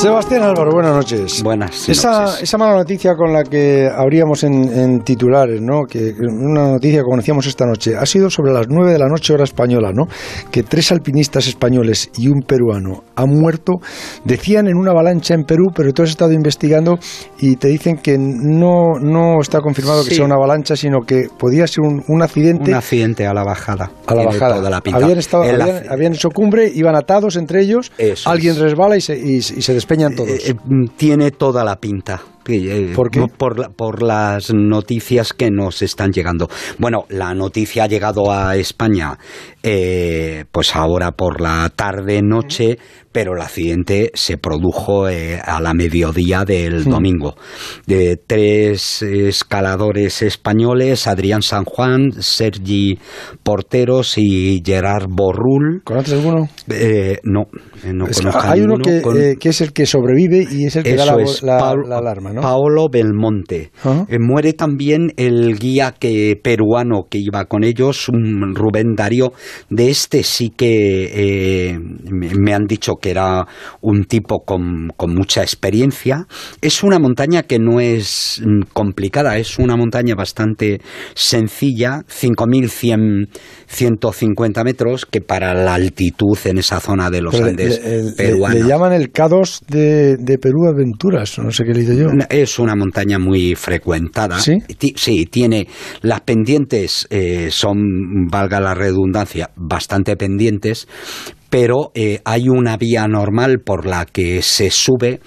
Sebastián Álvaro, buenas noches. Buenas esa, esa mala noticia con la que abríamos en, titulares, ¿no? Que una noticia que conocíamos esta noche, ha sido sobre las 9 de la noche hora española, ¿no? Que tres alpinistas españoles y un peruano han muerto, decían en una avalancha en Perú, pero tú has estado investigando y te dicen que no, no está confirmado que sea una avalancha, sino que podía ser un, accidente. Un accidente a la bajada. A la bajada. De la pinta. Habían, estado, habían, hecho cumbre, iban atados entre ellos, alguien resbala y se, y se despeñan todos. Eh, eh, tiene toda la pinta. Eh, ¿Por, Por, las noticias que nos están llegando. Bueno, la noticia ha llegado a España eh, pues ahora por la tarde-noche, pero el accidente se produjo eh, a la mediodía del domingo. De tres escaladores españoles, Adrián San Juan, Sergi Porteros y Gerard Borrul. ¿Conoces alguno? no, no conozco Hay uno que, que, es el que sobrevive y es el que da la, la alarma, ¿no? Paolo Belmonte. Eh, muere también el guía que, peruano que iba con ellos, un Rubén Darío. De este sí que eh, me han dicho que era un tipo con, con, mucha experiencia. Es una montaña que no es mm, complicada, es una montaña bastante sencilla, 5.150 metros, que para la altitud en esa zona de los Andes peruanos. Le, llaman el K2 de, de Perú Aventuras, no sé qué le digo yo. Es una montaña muy frecuentada. Sí, sí tiene. Las pendientes eh, son, valga la redundancia, bastante pendientes, pero eh, hay una vía normal por la que se sube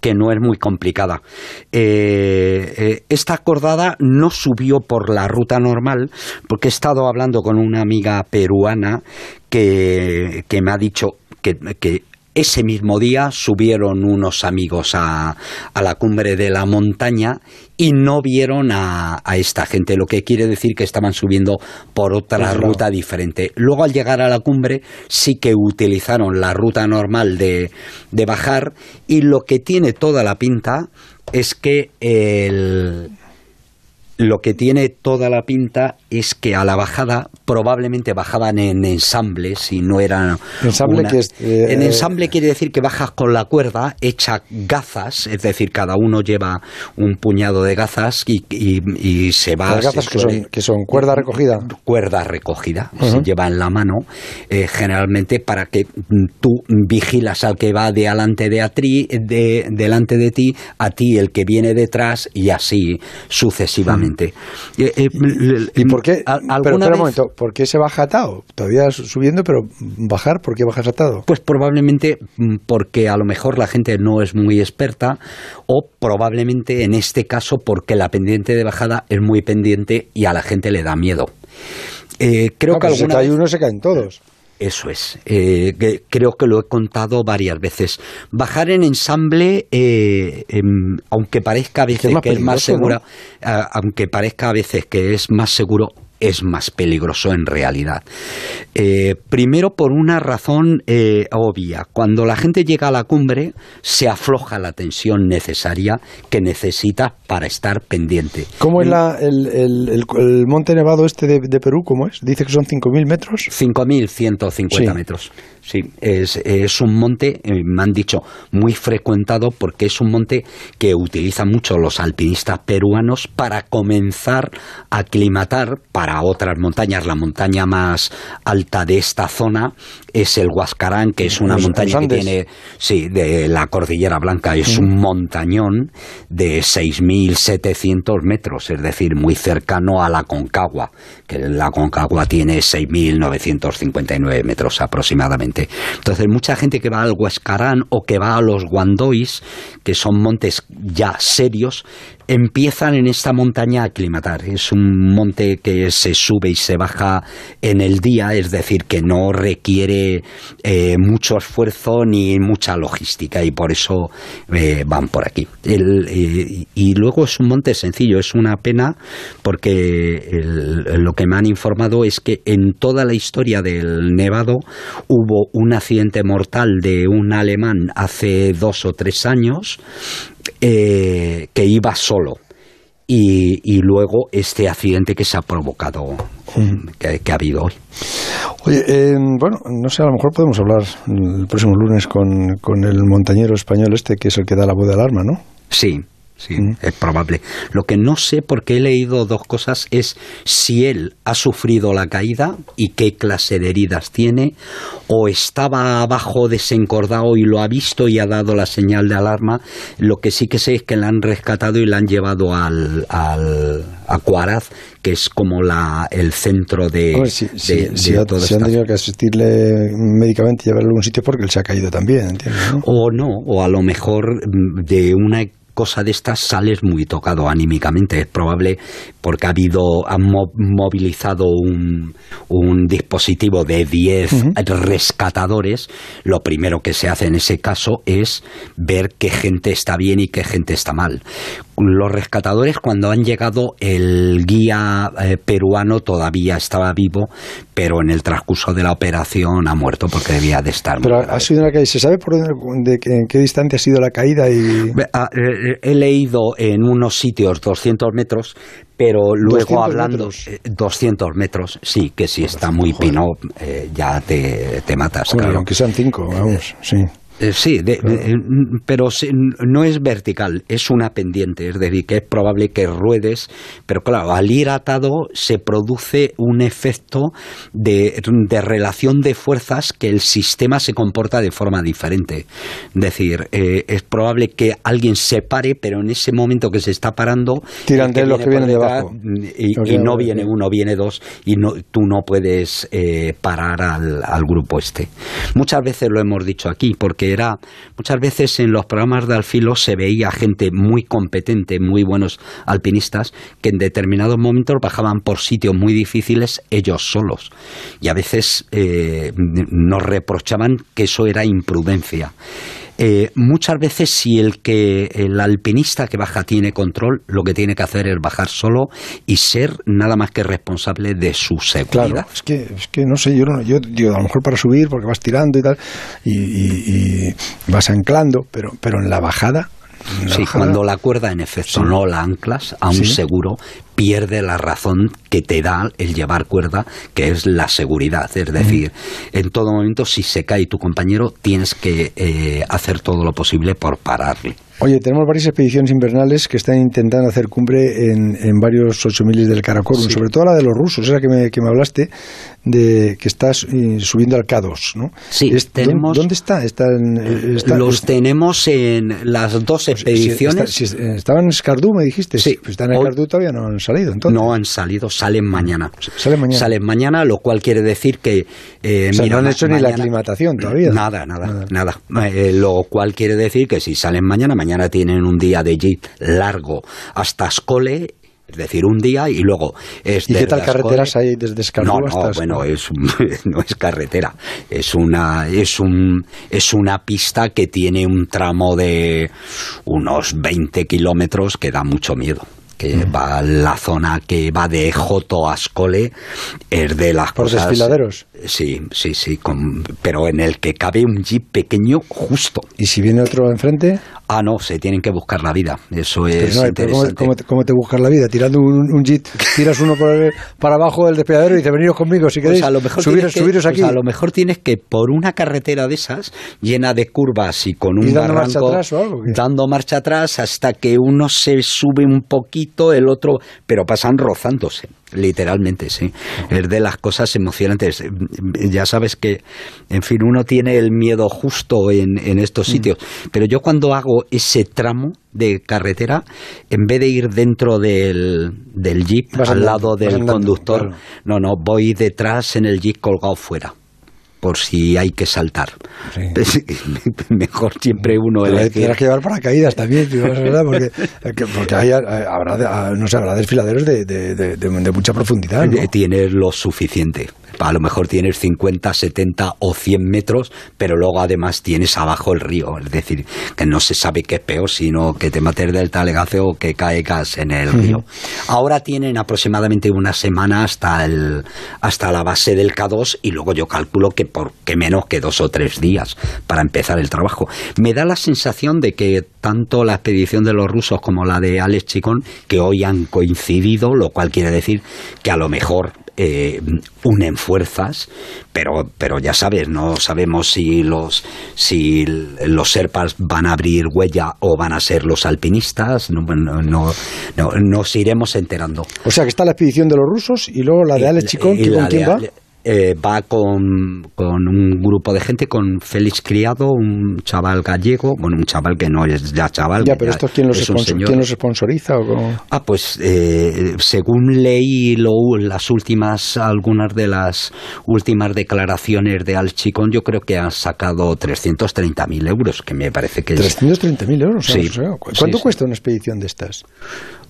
que no es muy complicada. Eh, esta acordada no subió por la ruta normal, porque he estado hablando con una amiga peruana que, que me ha dicho que, que ese mismo día subieron unos amigos a, a, la cumbre de la montaña y no vieron a, a, esta gente, lo que quiere decir que estaban subiendo por otra ruta diferente. Luego al llegar a la cumbre sí que utilizaron la ruta normal de, de bajar y lo que tiene toda la pinta es que el, lo que tiene toda la pinta es que a la bajada probablemente bajaban en ensamble, si no eran... ¿Ensamble que es, eh, en ensamble quiere decir que bajas con la cuerda, hecha gazas, es decir, cada uno lleva un puñado de gazas y, y, se va... Las gazas que, son, que son cuerda recogida. Cuerda recogida, se lleva en la mano, eh, generalmente para que tú vigilas al que va de delante de, atri, de delante de ti, a ti el que viene detrás y así sucesivamente. Eh, eh, ¿Y por qué? Pero, momento, ¿por qué se baja atado? Todavía subiendo, pero bajar, ¿por qué bajas atado? Pues probablemente mm, porque a lo mejor la gente no es muy experta o probablemente en este caso porque la pendiente de bajada es muy pendiente y a la gente le da miedo. Eh, creo que alguna si uno se caen todos. Eso es. Eh, creo que lo he contado varias veces. Bajar en ensamble, eh, em, aunque parezca a veces que es más seguro, aunque parezca a veces que es más seguro, es más peligroso en realidad. Eh, primero por una razón eh, obvia. Cuando la gente llega a la cumbre, se afloja la tensión necesaria que necesita para estar pendiente. ¿Cómo es la, el, el, monte nevado este de, Perú? ¿Cómo es? Dice que son 5.000 metros. 5.150 metros. Sí, es, es un monte, eh, me han dicho, muy frecuentado porque es un monte que utilizan mucho los alpinistas peruanos para comenzar a aclimatar para otras montañas. La montaña más alta de esta zona es el Huascarán, que es una montaña que tiene, sí, de la Cordillera Blanca, es un montañón de 6.700 metros, es decir, muy cercano a la Concagua, que la Concagua tiene 6.959 metros aproximadamente. Entonces, mucha gente que va al Huascarán o que va a los Guandois, que son montes ya serios, empiezan en esta montaña a aclimatar. Es un monte que se sube y se baja en el día, es decir, que no requiere eh, mucho esfuerzo ni mucha logística y por eso eh, van por aquí. Eh, y luego es un monte sencillo, es una pena porque lo que me han informado es que en toda la historia del Nevado hubo un accidente mortal de un alemán hace dos o tres años que iba solo y, luego este accidente que se ha provocado, que, ha habido hoy. Oye, eh, bueno, no sé, a lo mejor podemos hablar el próximo lunes con, con el montañero español este, que es el que da la voz de alarma, ¿no? Sí, Sí, es probable. Lo que no sé, porque he leído dos cosas, es si él ha sufrido la caída y qué clase de heridas tiene, o estaba abajo desencordado y lo ha visto y ha dado la señal de alarma. Lo que sí que sé es que le han rescatado y le han llevado al, al a Cuaraz, que es como la, el centro de, si, han tenido que asistirle médicamente y llevarlo a algún sitio porque él se ha caído también, ¿entiendes? O no, o a lo mejor mm, de una cosa de estas sales muy tocado anímicamente. Es probable porque ha habido, han movilizado un, un dispositivo de 10 rescatadores. Lo primero que se hace en ese caso es ver qué gente está bien y qué gente está mal los rescatadores cuando han llegado el guía eh, peruano todavía estaba vivo pero en el transcurso de la operación ha muerto porque debía de estar pero ha sido una caída. Se sabe por de, en qué distancia ha sido la caída y ah, eh, he leído en unos sitios 200 metros pero luego hablando 200 metros sí que si está muy pino eh, ya te, te matas claro. aunque sean cinco vamos sí eh, sí, eh, pero no es vertical, es una pendiente, es decir, que es probable que ruedes, pero claro, al ir atado se produce un efecto de, relación de fuerzas que el sistema se comporta de forma diferente. Es decir, eh, es probable que alguien se pare, pero en ese momento que se está parando, tiran de los que vienen debajo y, no viene uno, viene dos y no, tú no puedes parar al, al grupo este. Muchas veces lo hemos dicho aquí, porque que era muchas veces en los programas de alfilo se veía gente muy competente, muy buenos alpinistas, que en determinados momentos bajaban por sitios muy difíciles ellos solos. Y a veces eh, nos reprochaban que eso era imprudencia. Eh, muchas veces si el que el alpinista que baja tiene control, lo que tiene que hacer es bajar solo y ser nada más que responsable de su seguridad. Claro, es que, es que no sé, yo, yo digo, a lo mejor para subir, porque vas tirando y tal, y, vas anclando, pero, pero en la bajada Sí, cuando la cuerda en efecto no la anclas a un seguro, pierde la razón que te da el llevar cuerda, que es la seguridad. Es decir, en todo momento, si se cae tu compañero, tienes que eh, hacer todo lo posible por pararle. Oye, tenemos varias expediciones invernales que están intentando hacer cumbre en, en varios ocho miles del Karakorum, sobre todo la de los rusos, esa que me, que me hablaste, de que estás eh, subiendo al K2, ¿no? Sí, tenemos... ¿Dónde está? Eh, los tenemos en las dos pues, expediciones. estaban en Skardú, me dijiste. Sí. Pues están en Skardú todavía no han salido, entonces. No han salido, salen mañana. Salen mañana. Salen mañana, lo cual quiere decir que... Eh, no han hecho ni la aclimatación todavía. Nada, nada, nada. lo cual quiere decir que si salen mañana, mañana tienen un día de jeep largo hasta Escole es decir, un día y luego es ¿Y qué tal carreteras hay desde Escalú no, no, bueno, es, no es carretera, es una, es, un, es una pista que tiene un tramo de unos 20 kilómetros que da mucho miedo que mm. va la zona que va de Joto a Ascole, es de las ¿Por cosas... desfiladeros? Sí, sí, sí, pero en el que cabe un jeep pequeño justo. ¿Y si viene otro enfrente? Ah, no, se tienen que buscar la vida. Eso es interesante. ¿cómo, cómo, te, buscas la vida? Tirando un, jeep, tiras uno por para abajo del despeñadero y dices, veniros conmigo si pues queréis. a lo mejor subiros, subiros aquí. Pues a lo mejor tienes que, por una carretera de esas, llena de curvas y con un ¿Y dando marcha atrás o algo? Dando marcha atrás hasta que uno se sube un poquito, el otro, pero pasan rozándose. Literalmente, sí. Es de las cosas emocionantes. Ya sabes que, en fin, uno tiene el miedo justo en, en estos mm. sitios. Pero yo cuando hago ese tramo de carretera, en vez de ir dentro del, del jeep, al lado del conductor, no, no, voy detrás en el jeep colgado fuera por si hay que saltar. Mejor siempre uno Tendrás que llevar paracaídas también, ¿verdad? Porque, porque hay, habrá, no sé, habrá desfiladeros de, de, de, mucha profundidad. Tiene lo suficiente. A lo mejor tienes 50, 70 o 100 metros, pero luego además tienes abajo el río. Es decir, que no se sabe qué es peor, sino que te mates del talegazo o que caigas en el río. Ahora tienen aproximadamente una semana hasta, el, hasta la base del K2 y luego yo calculo que por qué menos que dos o tres días para empezar el trabajo. Me da la sensación de que tanto la expedición de los rusos como la de Alex Chicón, que hoy han coincidido, lo cual quiere decir que a lo mejor eh, unen fuerzas, pero, pero ya sabes, no sabemos si los, si los serpas van a abrir huella o van a ser los alpinistas, no, no, nos iremos enterando. O sea que está la expedición de los rusos y luego la de Alex Chicón, ¿con quién va? Eh, va con, con, un grupo de gente, con Félix Criado, un chaval gallego, bueno, un chaval que no es ya chaval. Ya, pero esto quién los, ¿quién los sponsoriza? O Ah, pues eh, según leí lo, las últimas, algunas de las últimas declaraciones de Alchicón, yo creo que ha sacado 330.000 euros, que me parece que es... ¿330.000 euros? Sí. ¿Cuánto cuesta una expedición de estas?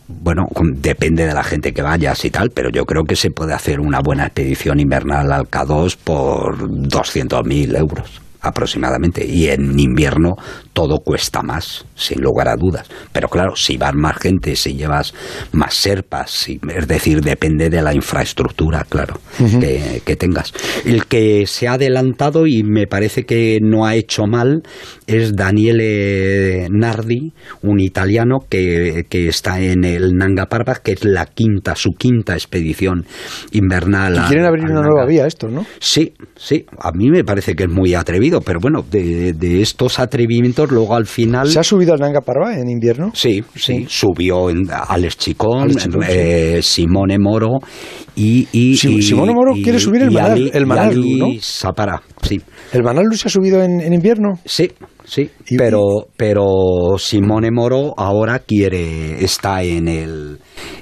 Bueno, depende de la gente que vayas y tal, pero yo creo que se puede hacer una buena expedición invernal al K2 por 200.000 euros aproximadamente. Y en invierno todo cuesta más, sin lugar a dudas. Pero claro, si vas más gente, si llevas más serpas, es decir, depende de la infraestructura, claro, que, tengas. El que se ha adelantado y me parece que no ha hecho mal es Daniele Nardi, un italiano que, que está en el Nanga Parbat, que es la quinta, su quinta expedición invernal. Y quieren abrir una nueva vía esto, ¿no? Sí, sí. A mí me parece que es muy atrevido, pero bueno, de, de estos atrevimientos luego al final... ¿Se ha subido al Nanga Parbat en invierno? Sí, sí, subió en Alex Chicón, eh, Simone Moro y... y, Simone Moro quiere subir el Manal, el Manal, ¿no? Sapara, sí. ¿El se ha subido en, en invierno? Sí, Sí, pero, pero Simone Moro ahora quiere, está en el,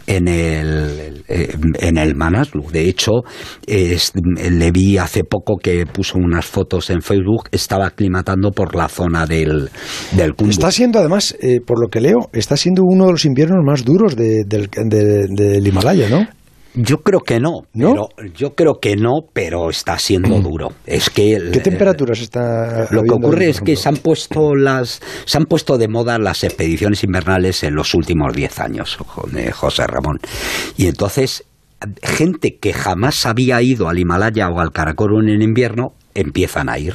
en el, en el Manaslu. De hecho, le vi hace poco que puso unas fotos en Facebook, estaba aclimatando por la zona del, del Está siendo, además, eh, por lo que leo, está siendo uno de los inviernos más duros del, del Himalaya, ¿no? Yo creo que no, Pero, yo creo que no, pero está siendo mm. duro. Es que ¿Qué temperaturas está Lo que ocurre es que se han puesto las se han puesto de moda las expediciones invernales en los últimos 10 años, José Ramón. Y entonces gente que jamás había ido al Himalaya o al Karakorum en invierno empiezan a ir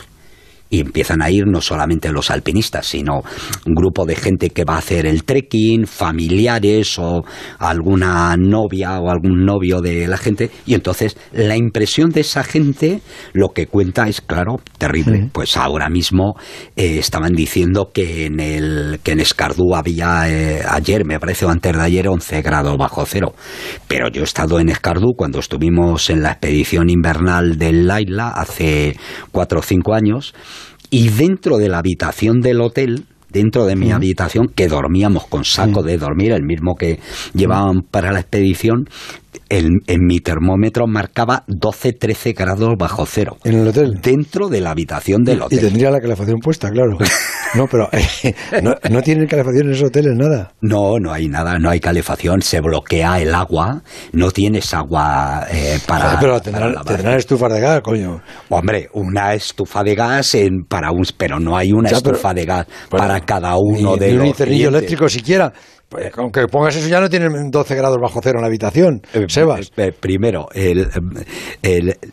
y empiezan a ir no solamente los alpinistas, sino un grupo de gente que va a hacer el trekking, familiares o alguna novia o algún novio de la gente, y entonces la impresión de esa gente lo que cuenta es, claro, terrible. Pues ahora mismo eh, estaban diciendo que en el que en Escardú había eh, ayer, me parece, o antes de ayer, 11 grados bajo cero. Pero yo he estado en Escardú cuando estuvimos en la expedición invernal del Laila hace cuatro o cinco años y dentro de la habitación del hotel, dentro de mi habitación, que dormíamos con saco de dormir, el mismo que llevaban para la expedición, en, mi termómetro marcaba 12-13 grados bajo cero. ¿En el hotel? Dentro de la habitación del hotel. Y tendría la calefacción puesta, claro. No, pero eh, no, tienen calefacción en esos hoteles, nada. No, no hay nada, no hay calefacción, se bloquea el agua, no tienes agua eh, para. pero tendrán, estufas de gas, coño. Hombre, una estufa de gas en, para un. Pero no hay una estufa de gas para cada uno de los. Ni un eléctrico siquiera. Pues, aunque pongas eso ya no tienen 12 grados bajo cero en la habitación, eh, Sebas. primero,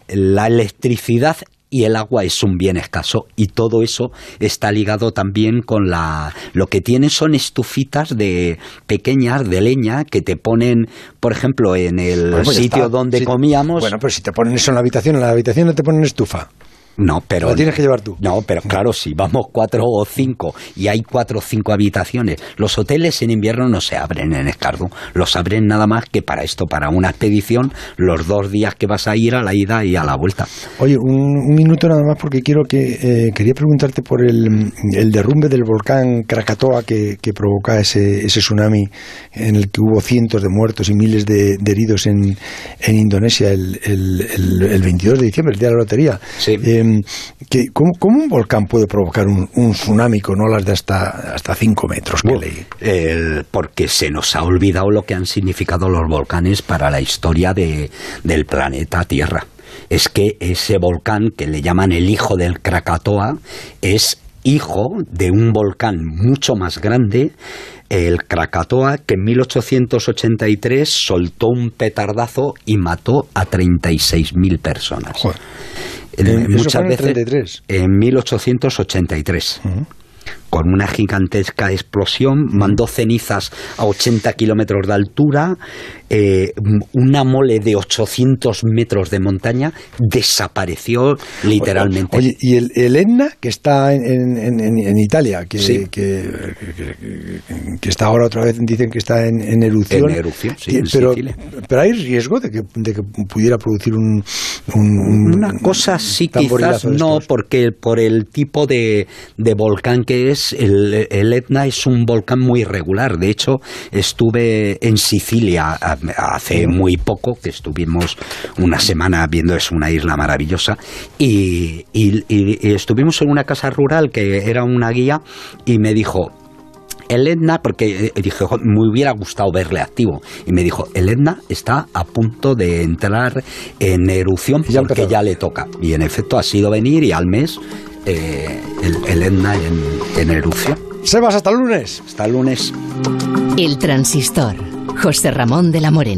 la electricidad y el agua es un bien escaso y todo eso está ligado también con la lo que tienen son estufitas de pequeñas de leña que te ponen por ejemplo en el pues sitio donde comíamos. Bueno pero si te ponen eso en la habitación en la habitación no te ponen estufa no, pero. Lo tienes que llevar tú. No, pero claro, si vamos cuatro o cinco y hay cuatro o cinco habitaciones, los hoteles en invierno no se abren en Escardú. Los abren nada más que para esto, para una expedición, los dos días que vas a ir a la ida y a la vuelta. Oye, un, minuto nada más porque quiero que. Eh, quería preguntarte por el, derrumbe del volcán Krakatoa que, provoca ese, ese tsunami en el que hubo cientos de muertos y miles de, heridos en, en Indonesia el, el, el, 22 de diciembre, el día de la lotería. Sí. Eh, Em, que, ¿cómo, un volcán puede provocar un, tsunami con olas de hasta, hasta 5 metros que leí? porque se nos ha olvidado lo que han significado los volcanes para la historia de, del planeta Tierra. es que ese volcán, que le llaman el hijo del Krakatoa, es hijo de un volcán mucho más grande, el Krakatoa, que en 1883 soltó un petardazo y mató a 36.000 personas. ¿En, muchas veces en 1883 con una gigantesca explosión, mandó cenizas a 80 kilómetros de altura, eh, una mole de 800 metros de montaña desapareció literalmente. Oye, ¿y el, Etna, que está en, Italia, que, que, está ahora otra vez, dicen que está en, erupción? En erupción, sí, pero, pero hay riesgo de que, de que pudiera producir un, Una cosa sí, quizás no, porque por el tipo de, de volcán que es, el, Etna es un volcán muy irregular. De hecho, estuve en Sicilia hace muy poco, que estuvimos una semana viendo, es una isla maravillosa, y, estuvimos en una casa rural que era una guía y me dijo, el Etna, porque eh, dije, me hubiera gustado verle activo. Y me dijo, el Etna está a punto de entrar en erupción porque ya le toca. Y en efecto ha sido venir y al mes eh, el, Etna en, erupción. Sebas, hasta el lunes. Hasta el lunes. El transistor. José Ramón de la Morena.